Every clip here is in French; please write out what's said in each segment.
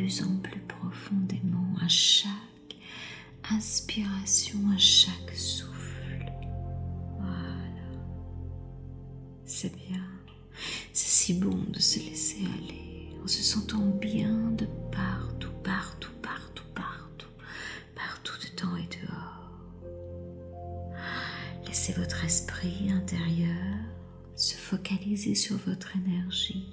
plus en plus profondément à chaque inspiration, à chaque souffle. Voilà. C'est bien. C'est si bon de se laisser aller en se sentant bien de partout, partout, partout, partout, partout dedans et dehors. Laissez votre esprit intérieur se focaliser sur votre énergie,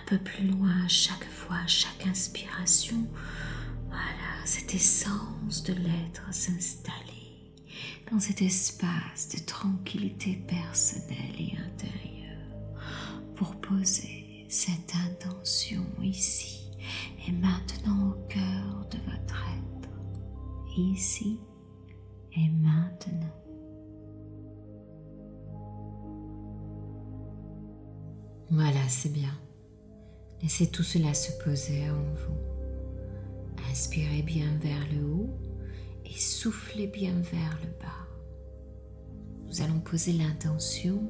un peu plus loin chaque fois, chaque inspiration, voilà, cette essence de l'être s'installer dans cet espace de tranquillité personnelle et intérieure pour poser cette intention ici et maintenant au cœur de votre être, ici et maintenant. Voilà, c'est bien. Laissez tout cela se poser en vous. Inspirez bien vers le haut et soufflez bien vers le bas. Nous allons poser l'intention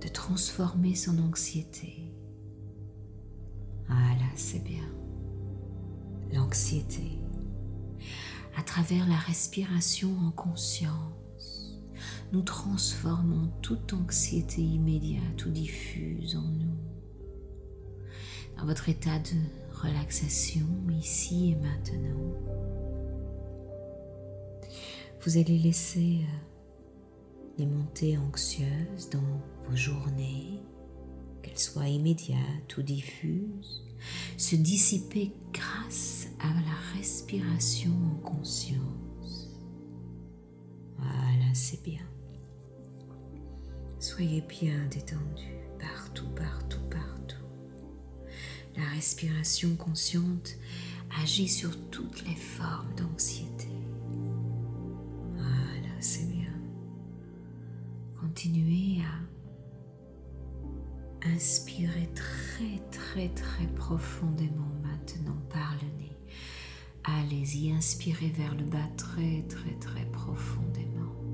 de transformer son anxiété. Voilà, c'est bien. L'anxiété, à travers la respiration en conscience, nous transformons toute anxiété immédiate ou diffuse en nous votre état de relaxation ici et maintenant. Vous allez laisser euh, les montées anxieuses dans vos journées, qu'elles soient immédiates ou diffuses, se dissiper grâce à la respiration en conscience. Voilà, c'est bien. Soyez bien détendu partout, partout, partout. La respiration consciente agit sur toutes les formes d'anxiété. Voilà, c'est bien. Continuez à inspirer très très très profondément maintenant par le nez. Allez-y, inspirez vers le bas très très très profondément.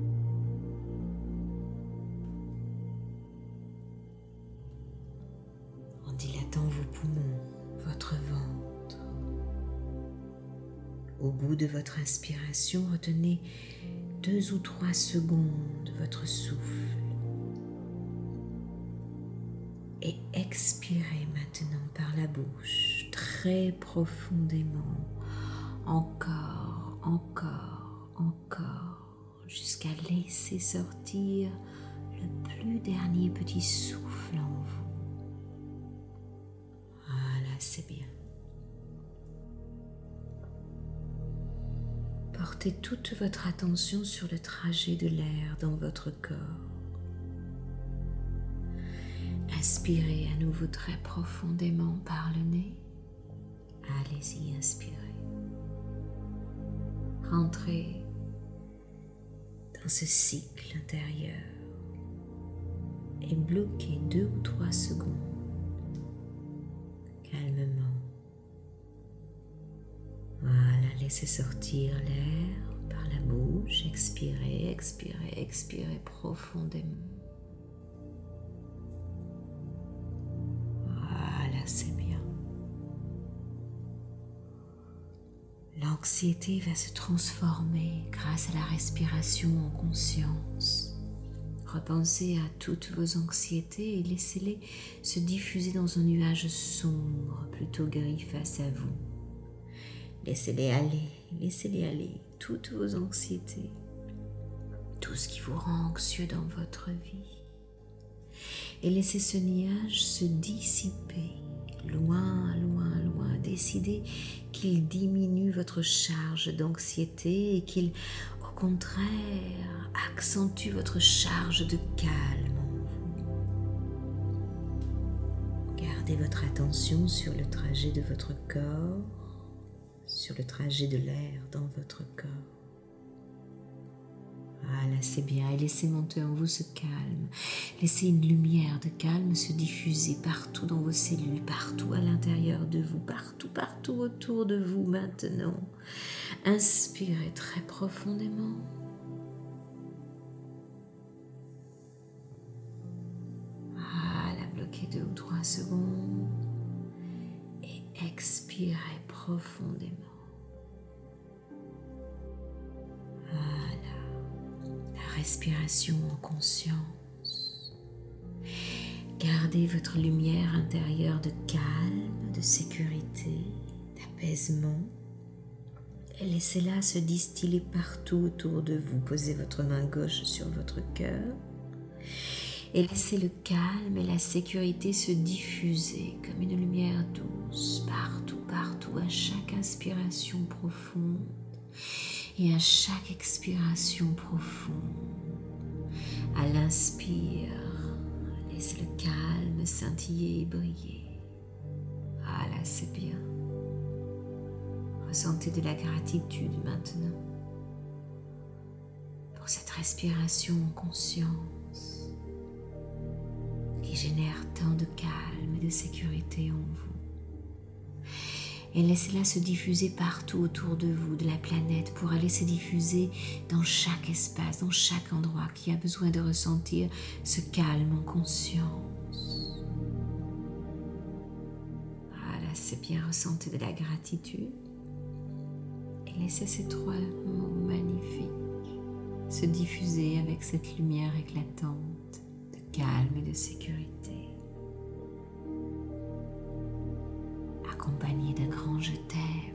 Dilatant vos poumons, votre ventre. Au bout de votre inspiration, retenez deux ou trois secondes votre souffle. Et expirez maintenant par la bouche très profondément, encore, encore, encore, jusqu'à laisser sortir le plus dernier petit souffle C'est bien. Portez toute votre attention sur le trajet de l'air dans votre corps. Inspirez à nouveau très profondément par le nez. Allez-y, inspirez. Rentrez dans ce cycle intérieur et bloquez deux ou trois secondes calmement. Voilà, laissez sortir l'air par la bouche, expirez, expirez, expirez profondément. Voilà, c'est bien. L'anxiété va se transformer grâce à la respiration en conscience. Repensez à toutes vos anxiétés et laissez-les se diffuser dans un nuage sombre, plutôt gris face à vous. Laissez-les aller, laissez-les aller, toutes vos anxiétés, tout ce qui vous rend anxieux dans votre vie. Et laissez ce nuage se dissiper, loin, loin, loin. Décidez qu'il diminue votre charge d'anxiété et qu'il, contraire, accentue votre charge de calme en vous. Gardez votre attention sur le trajet de votre corps sur le trajet de l'air dans votre corps. C'est bien. Et laissez monter en vous ce calme. Laissez une lumière de calme se diffuser partout dans vos cellules, partout à l'intérieur de vous, partout, partout autour de vous maintenant. Inspirez très profondément. Voilà, bloquez deux ou trois secondes. Et expirez profondément. Respiration en conscience. Gardez votre lumière intérieure de calme, de sécurité, d'apaisement. Et laissez-la se distiller partout autour de vous. Posez votre main gauche sur votre cœur et laissez le calme et la sécurité se diffuser comme une lumière douce partout, partout, à chaque inspiration profonde Et à chaque expiration profonde, à l'inspire, laissez le calme scintiller et briller. Ah là, c'est bien. Ressentez de la gratitude maintenant pour cette respiration en conscience qui génère tant de calme et de sécurité en vous. Et laissez-la se diffuser partout autour de vous, de la planète, pour aller se diffuser dans chaque espace, dans chaque endroit qui a besoin de ressentir ce calme en conscience. Voilà, c'est bien ressentir de la gratitude laissez ces trois mots magnifiques se diffuser avec cette lumière éclatante de calme et de sécurité, accompagnée d'un grand je t'aime